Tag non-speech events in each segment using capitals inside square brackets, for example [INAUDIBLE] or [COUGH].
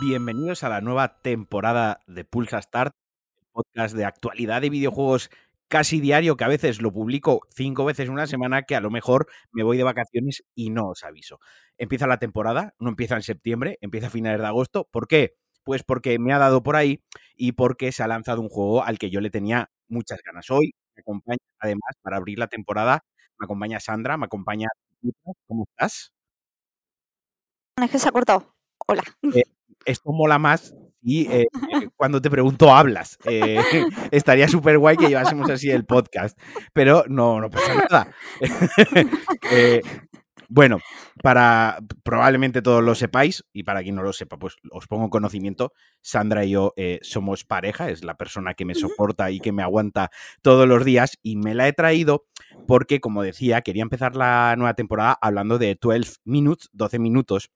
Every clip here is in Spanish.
Bienvenidos a la nueva temporada de Pulsa Start, podcast de actualidad de videojuegos casi diario, que a veces lo publico cinco veces en una semana, que a lo mejor me voy de vacaciones y no os aviso. Empieza la temporada, no empieza en septiembre, empieza a finales de agosto. ¿Por qué? Pues porque me ha dado por ahí y porque se ha lanzado un juego al que yo le tenía muchas ganas. Hoy acompaña, además, para abrir la temporada, me acompaña Sandra, me acompaña... ¿Cómo estás? Es que se ha cortado. Hola. Eh, esto mola más y eh, [LAUGHS] cuando te pregunto hablas. Eh, [LAUGHS] estaría súper guay que llevásemos así el podcast, pero no, no pasa nada. [LAUGHS] eh, bueno, para probablemente todos lo sepáis y para quien no lo sepa, pues os pongo conocimiento. Sandra y yo eh, somos pareja, es la persona que me soporta y que me aguanta todos los días y me la he traído porque, como decía, quería empezar la nueva temporada hablando de 12 Minutes, 12 minutos,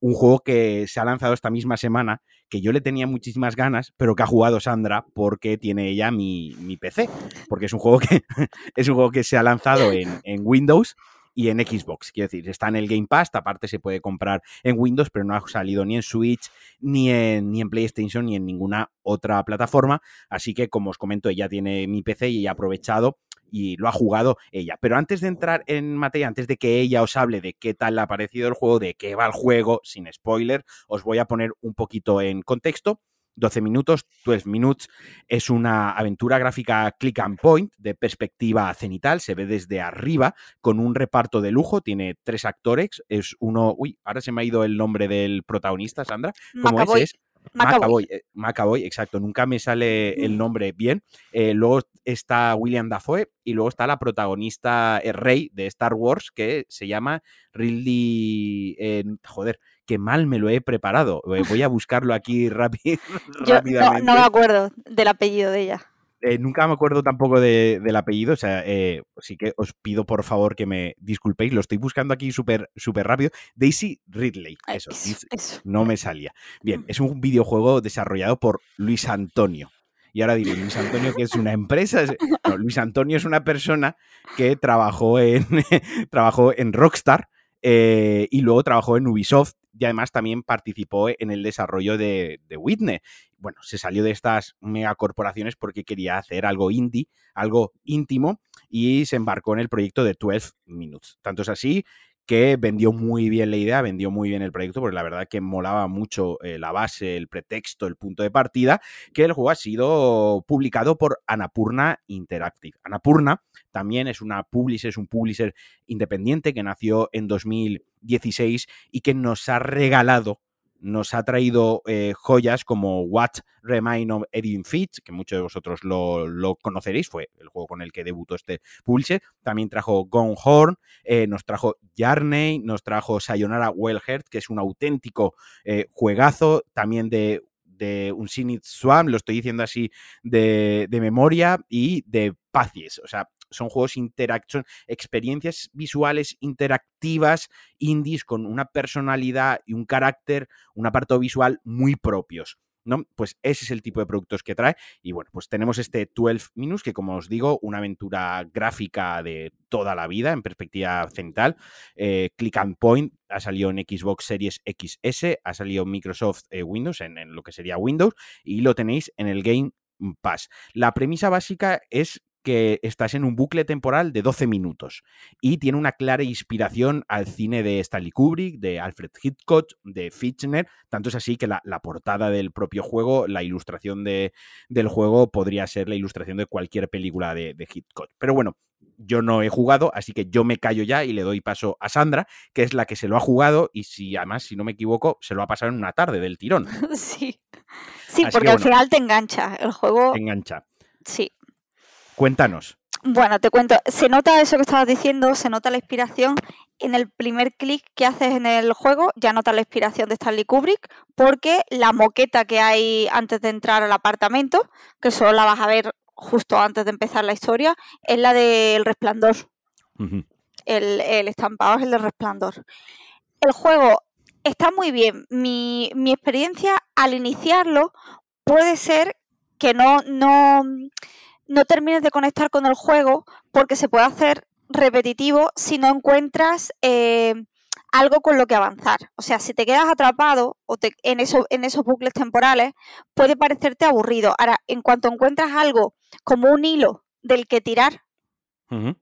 un juego que se ha lanzado esta misma semana, que yo le tenía muchísimas ganas, pero que ha jugado Sandra porque tiene ella mi, mi PC, porque es un juego que [LAUGHS] es un juego que se ha lanzado en, en Windows y en Xbox. Quiero decir, está en el Game Pass, aparte se puede comprar en Windows, pero no ha salido ni en Switch, ni en, ni en PlayStation, ni en ninguna otra plataforma. Así que, como os comento, ella tiene mi PC y ha aprovechado y lo ha jugado ella. Pero antes de entrar en materia, antes de que ella os hable de qué tal le ha parecido el juego, de qué va el juego, sin spoiler, os voy a poner un poquito en contexto. 12 minutos, 12 Minutes, es una aventura gráfica click and point de perspectiva cenital, se ve desde arriba con un reparto de lujo, tiene tres actores, es uno, uy, ahora se me ha ido el nombre del protagonista, Sandra, ¿cómo Macaboy. es? Es Macaboy. Macaboy, eh, exacto, nunca me sale el nombre bien. Eh, luego está William Dafoe y luego está la protagonista eh, Rey de Star Wars que se llama Ridley, eh, joder, qué mal me lo he preparado. Eh, Voy a buscarlo aquí rápido, [LAUGHS] [LAUGHS] no, rápidamente. no me acuerdo del apellido de ella. Eh, nunca me acuerdo tampoco de- del apellido, o sea, eh, sí que os pido por favor que me disculpéis, lo estoy buscando aquí súper súper rápido. Daisy Ridley, eso, eso, Dis- eso. no me salía. Bien, [LAUGHS] es un videojuego desarrollado por Luis Antonio. Y ahora diré, Luis Antonio, que es una empresa. No, Luis Antonio es una persona que trabajó en, trabajó en Rockstar eh, y luego trabajó en Ubisoft y además también participó en el desarrollo de, de Witness. Bueno, se salió de estas megacorporaciones porque quería hacer algo indie, algo íntimo y se embarcó en el proyecto de 12 Minutes. Tanto es así que vendió muy bien la idea, vendió muy bien el proyecto, porque la verdad que molaba mucho eh, la base, el pretexto, el punto de partida, que el juego ha sido publicado por Anapurna Interactive. Anapurna también es una publisher, es un publisher independiente que nació en 2016 y que nos ha regalado nos ha traído eh, joyas como What Remain of Edwin Fitch, que muchos de vosotros lo, conoceréis, fue el juego con el que debutó este publisher. También trajo Gone Horn, eh, nos trajo Yarney, nos trajo Sayonara Wellheart, que es un auténtico eh, juegazo, también de, un Sinit Swam, lo estoy diciendo así de memoria, y de Pacies. O sea, son juegos interactivos, experiencias visuales interactivas, indies, con una personalidad y un carácter, un apartado visual muy propios. ¿no? Pues ese es el tipo de productos que trae. Y bueno, pues tenemos este 12 Minutes, que como os digo, una aventura gráfica de toda la vida, en perspectiva central. Eh, click and point, ha salido en Xbox Series XS, ha salido Microsoft eh, Windows, en lo que sería Windows, y lo tenéis en el Game Pass. La premisa básica es que estás en un bucle temporal de 12 minutos y tiene una clara inspiración al cine de Stanley Kubrick, de Alfred Hitchcock, de Fichtner, tanto es así que la, la portada del propio juego, la ilustración de, del juego podría ser la ilustración de cualquier película de, de Hitchcock. Pero bueno, yo no he jugado, así que yo me callo ya y le doy paso a Sandra, que es la que se lo ha jugado y si además, si no me equivoco, se lo ha pasado en una tarde del tirón. [LAUGHS] Sí, sí Así porque que al final te engancha el juego. Engancha. Sí. Cuéntanos. Bueno, te cuento, se nota eso que estabas diciendo, se nota la inspiración en el primer clic que haces en el juego, ya notas la inspiración de Stanley Kubrick, porque la moqueta que hay antes de entrar al apartamento, que solo la vas a ver justo antes de empezar la historia, es la del resplandor. El, el estampado es el del resplandor. El juego está muy bien. Mi, mi experiencia al iniciarlo puede ser que no, no, no termines de conectar con el juego porque se puede hacer repetitivo si no encuentras eh, algo con lo que avanzar. O sea, si te quedas atrapado o en, eso, en esos bucles temporales, puede parecerte aburrido. Ahora, en cuanto encuentras algo como un hilo del que tirar,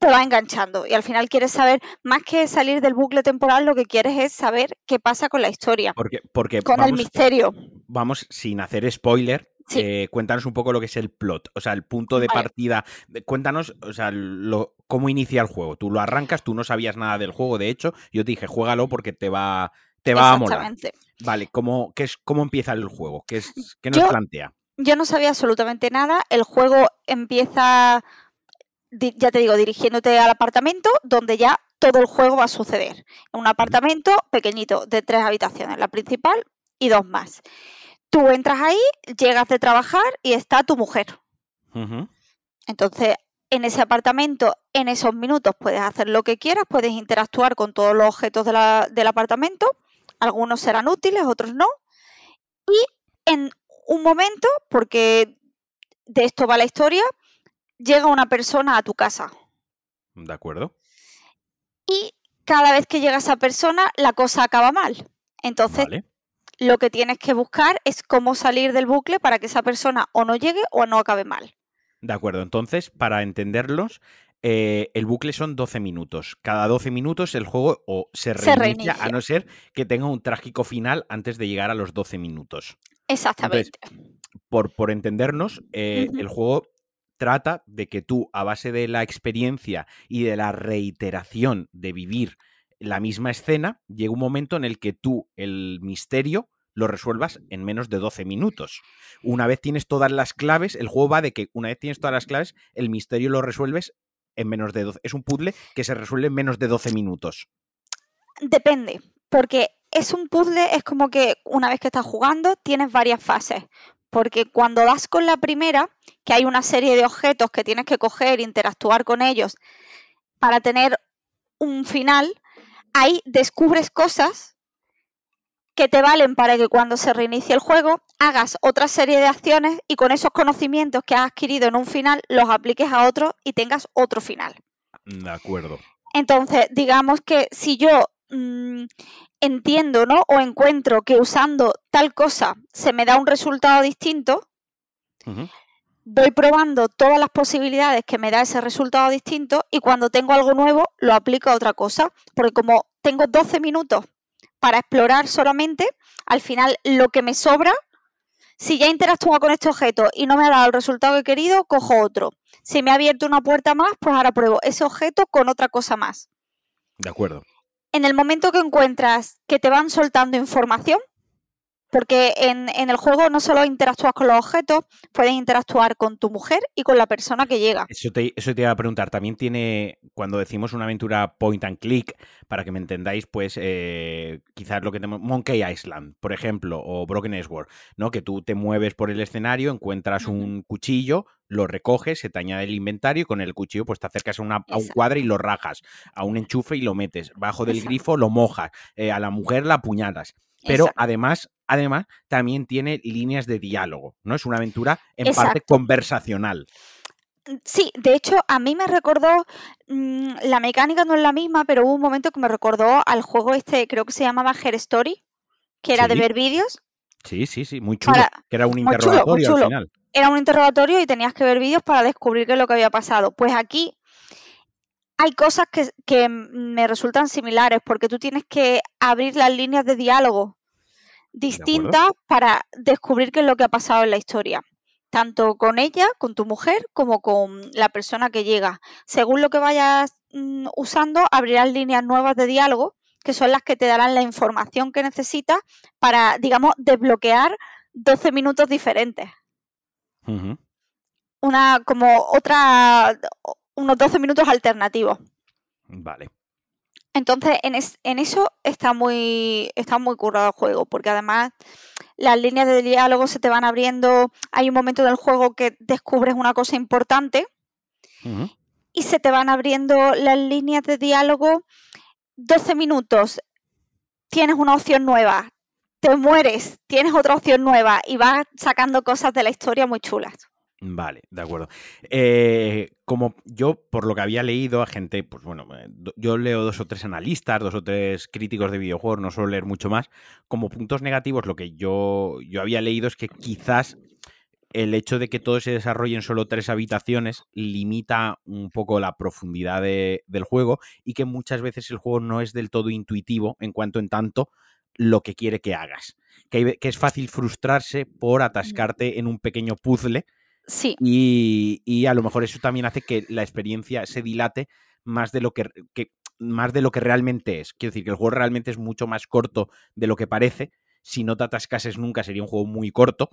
te va enganchando y al final quieres saber, más que salir del bucle temporal, lo que quieres es saber qué pasa con la historia. Porque, porque con el misterio. Vamos, sin hacer spoiler, eh, cuéntanos un poco lo que es el plot, o sea, el punto de partida. Cuéntanos, o sea, lo, cómo inicia el juego. Tú lo arrancas, tú no sabías nada del juego, de hecho, yo te dije, juégalo porque te va, te va a molar. Vale, ¿cómo, qué es, ¿cómo empieza el juego? ¿Qué, es, qué nos plantea? Yo no sabía absolutamente nada. El juego empieza ya te digo, dirigiéndote al apartamento donde ya todo el juego va a suceder. Un apartamento pequeñito de tres habitaciones, la principal y dos más. Tú entras ahí, llegas de trabajar y está tu mujer. Entonces, en ese apartamento, en esos minutos, puedes hacer lo que quieras, puedes interactuar con todos los objetos del apartamento. Algunos serán útiles, otros no. Y en un momento, porque de esto va la historia, llega una persona a tu casa. De acuerdo. Y cada vez que llega esa persona, la cosa acaba mal. Entonces, lo que tienes que buscar es cómo salir del bucle para que esa persona o no llegue o no acabe mal. De acuerdo, entonces, para entenderlos, eh, el bucle son 12 minutos. Cada 12 minutos el juego o se reinicia, a no ser que tenga un trágico final antes de llegar a los 12 minutos. Exactamente. por, por, entendernos, eh, el juego trata de que tú, a base de la experiencia y de la reiteración de vivir la misma escena, llega un momento en el que tú el misterio lo resuelvas en menos de 12 minutos. Una vez tienes todas las claves, el juego va de que una vez tienes todas las claves, el misterio lo resuelves en menos de 12. Es un puzzle que se resuelve en menos de 12 minutos. Depende, porque es un puzzle, es como que una vez que estás jugando tienes varias fases porque cuando vas con la primera, que hay una serie de objetos que tienes que coger, interactuar con ellos para tener un final, ahí descubres cosas que te valen para que cuando se reinicie el juego hagas otra serie de acciones y con esos conocimientos que has adquirido en un final los apliques a otro y tengas otro final. De acuerdo. Entonces, digamos que si yo mm, entiendo, ¿no? O encuentro que usando tal cosa se me da un resultado distinto, voy probando todas las posibilidades que me da ese resultado distinto y cuando tengo algo nuevo lo aplico a otra cosa. Porque como tengo 12 minutos para explorar solamente, al final lo que me sobra, si ya interactúo con este objeto y no me ha dado el resultado que he querido, cojo otro. Si me ha abierto una puerta más, pues ahora pruebo ese objeto con otra cosa más. De acuerdo en el momento que encuentras que te van soltando información, porque en, el juego no solo interactúas con los objetos, puedes interactuar con tu mujer y con la persona que llega. Eso te, eso te iba a preguntar. También tiene, cuando decimos una aventura point and click, para que me entendáis, pues eh, quizás lo que tenemos, Monkey Island, por ejemplo, o Broken Sword, ¿no? Que tú te mueves por el escenario, encuentras un cuchillo, lo recoges, se te añade el inventario y con el cuchillo pues te acercas a, una, un cuadro y lo rajas, a un enchufe y lo metes, bajo del grifo lo mojas, eh, a la mujer la apuñalas. Pero además, además, también tiene líneas de diálogo, ¿no? Es una aventura en parte conversacional. Mm, sí, de hecho, a mí me recordó, mm, la mecánica no es la misma, pero hubo un momento que me recordó al juego este, creo que se llamaba Her Story, que era de ver vídeos. Sí, sí, sí, muy chulo. que era un interrogatorio al final. Era un interrogatorio y tenías que ver vídeos para descubrir qué es lo que había pasado. Pues aquí hay cosas que, me resultan similares porque tú tienes que abrir las líneas de diálogo distintas para descubrir qué es lo que ha pasado en la historia. Tanto con ella, con tu mujer, como con la persona que llega. Según lo que vayas mm, usando, abrirás líneas nuevas de diálogo, que son las que te darán la información que necesitas para, digamos, desbloquear 12 minutos diferentes. Una, como otra, unos 12 minutos alternativos. Vale. Entonces, en, eso está muy, está muy currado el juego, porque además las líneas de diálogo se te van abriendo. Hay un momento del juego que descubres una cosa importante y se te van abriendo las líneas de diálogo. 12 minutos, tienes una opción nueva, te mueres, tienes otra opción nueva y vas sacando cosas de la historia muy chulas. Vale, de acuerdo. Eh, como yo, por lo que había leído a gente, pues bueno, eh, yo leo dos o tres analistas, dos o tres críticos de videojuegos, no suelo leer mucho más. Como puntos negativos, lo que yo, yo había leído es que quizás el hecho de que todo se desarrolle en solo tres habitaciones limita un poco la profundidad del juego y que muchas veces el juego no es del todo intuitivo en cuanto en tanto lo que quiere que hagas. Que, que es fácil frustrarse por atascarte en un pequeño puzzle Sí. Y, a lo mejor eso también hace que la experiencia se dilate más de lo que, más de lo que realmente es. Quiero decir que el juego realmente es mucho más corto de lo que parece. Si no te atascases nunca sería un juego muy corto,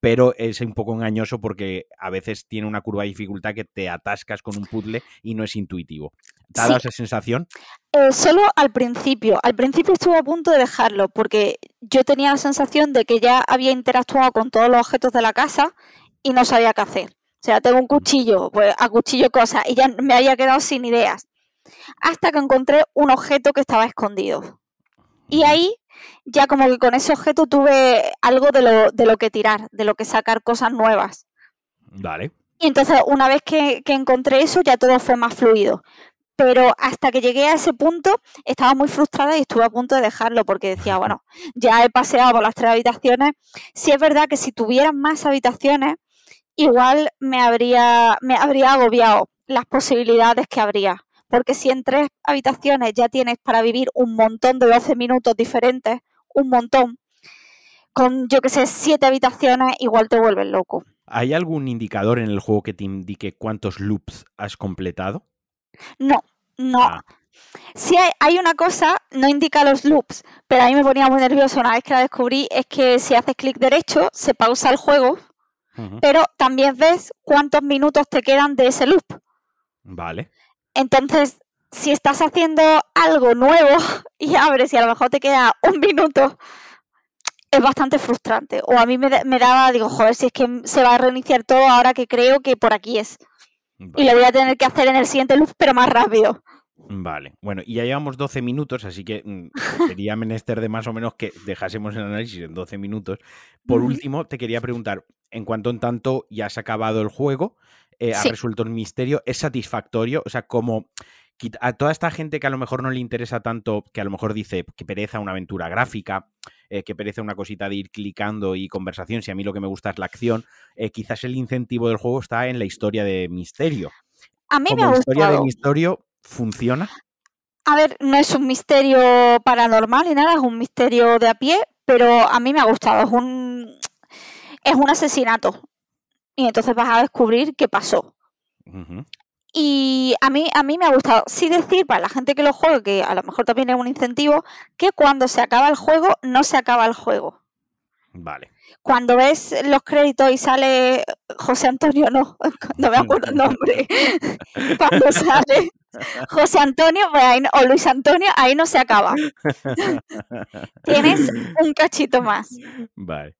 pero es un poco engañoso porque a veces tiene una curva de dificultad que te atascas con un puzzle y no es intuitivo. ¿Te ha dado esa sensación? Eh, solo al principio. Al principio estuve a punto de dejarlo porque yo tenía la sensación de que ya había interactuado con todos los objetos de la casa y no sabía qué hacer. O sea, tengo un cuchillo, pues a cuchillo cosas, y ya me había quedado sin ideas. Hasta que encontré un objeto que estaba escondido. Y ahí, ya como que con ese objeto tuve algo de lo, de lo que tirar, de lo que sacar cosas nuevas. Vale. Y entonces, una vez que, que encontré eso, ya todo fue más fluido pero hasta que llegué a ese punto estaba muy frustrada y estuve a punto de dejarlo porque decía, [LAUGHS] bueno, ya he paseado por las tres habitaciones. Si es verdad que si tuvieran más habitaciones, igual me habría, me habría agobiado las posibilidades que habría. Porque si en tres habitaciones ya tienes para vivir un montón de 12 minutos diferentes, un montón, con yo que sé, siete habitaciones, igual te vuelves loco. ¿Hay algún indicador en el juego que te indique cuántos loops has completado? No, no. Ah. Si hay, una cosa, no indica los loops, pero a mí me ponía muy nervioso una vez que la descubrí, es que si haces clic derecho, se pausa el juego pero también ves cuántos minutos te quedan de ese loop. Vale. Entonces, si estás haciendo algo nuevo [LAUGHS] y abres y a lo mejor te queda un minuto, es bastante frustrante. O a mí me, daba, digo, joder, si es que se va a reiniciar todo ahora que creo que por aquí es. Y lo voy a tener que hacer en el siguiente loop, pero más rápido. Vale, bueno, y ya llevamos 12 minutos, así que mm, [LAUGHS] sería menester de más o menos que dejásemos el análisis en 12 minutos. Por último, te quería preguntar, en cuanto en tanto ya has acabado el juego, eh, ha resuelto el misterio, ¿es satisfactorio? O sea, como a toda esta gente que a lo mejor no le interesa tanto, que a lo mejor dice que pereza una aventura gráfica, eh, que perece una cosita de ir clicando y conversación, si a mí lo que me gusta es la acción, eh, quizás el incentivo del juego está en la historia de misterio. A mí me ha historia de misterio funciona? A ver, no es un misterio paranormal ni nada, es un misterio de a pie, pero a mí me ha gustado. Es un, es un asesinato. Y entonces vas a descubrir qué pasó. Y a mí, a mí me ha gustado. Sí decir para la gente que lo juegue, que a lo mejor también es un incentivo, que cuando se acaba el juego, no se acaba el juego. Vale. Cuando ves los créditos y sale José Antonio, no, [LAUGHS] no me acuerdo el nombre. [LAUGHS] cuando sale José Antonio pues o Luis Antonio, ahí no se acaba. [LAUGHS] Tienes un cachito más. Vale.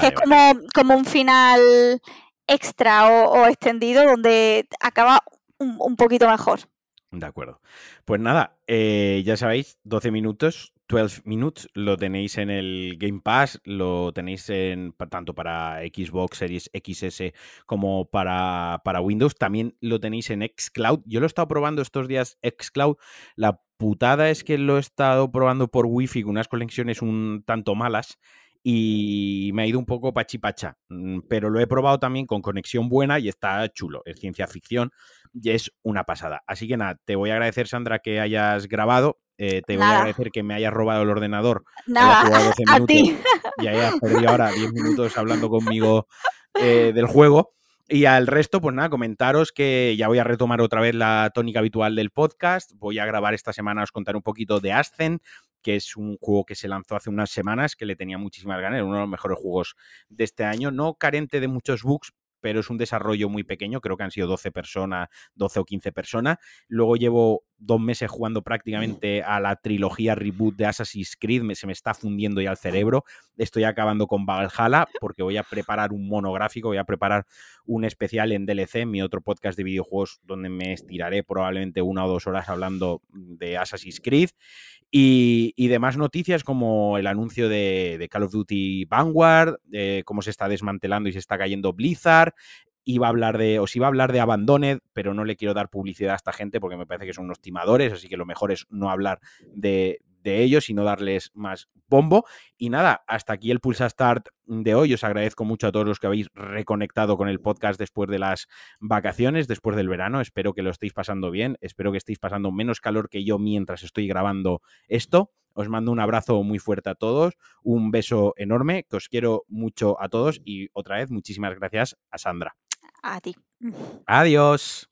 que es como, como un final extra o, extendido donde acaba un, poquito mejor. De acuerdo. Pues nada, eh, ya sabéis, 12 minutos 12 Minutes lo tenéis en el Game Pass, lo tenéis en, tanto para Xbox Series XS como para, para Windows. También lo tenéis en Xcloud. Yo lo he estado probando estos días Xcloud. La putada es que lo he estado probando por Wi-Fi con unas conexiones un tanto malas y me ha ido un poco pachipacha. Mm, pero lo he probado también con conexión buena y está chulo. Es ciencia ficción y es una pasada. Así que nada, te voy a agradecer, Sandra, que hayas grabado. Eh, te voy a agradecer que me hayas robado el ordenador. Nada, [LAUGHS] a ti. Y hayas perdido ahora 10 minutos hablando conmigo eh, del juego. Y al resto, pues nada, comentaros que ya voy a retomar otra vez la tónica habitual del podcast. Voy a grabar esta semana, os contar un poquito de Ascent, que es un juego que se lanzó hace unas semanas, que le tenía muchísimas ganas, uno de los mejores juegos de este año. No carente de muchos bugs, pero es un desarrollo muy pequeño, creo que han sido 12 personas, 12 o 15 personas. Luego llevo dos meses jugando prácticamente a la trilogía reboot de Assassin's Creed, se me está fundiendo ya el cerebro. Estoy acabando con Valhalla porque voy a preparar un monográfico, voy a preparar un especial en DLC, mi otro podcast de videojuegos donde me estiraré probablemente una o dos horas hablando de Assassin's Creed. Y, demás noticias como el anuncio de, Call of Duty Vanguard, de cómo se está desmantelando y se está cayendo Blizzard, iba a hablar de, os iba a hablar de Abandoned, pero no le quiero dar publicidad a esta gente porque me parece que son unos timadores, así que lo mejor es no hablar de, de ellos y no darles más bombo. Y nada, hasta aquí el Pulsa Start de hoy. Os agradezco mucho a todos los que habéis reconectado con el podcast después de las vacaciones, después del verano. Espero que lo estéis pasando bien, espero que estéis pasando menos calor que yo mientras estoy grabando esto. Os mando un abrazo muy fuerte a todos, un beso enorme, que os quiero mucho a todos y otra vez muchísimas gracias a Sandra. A. Adiós.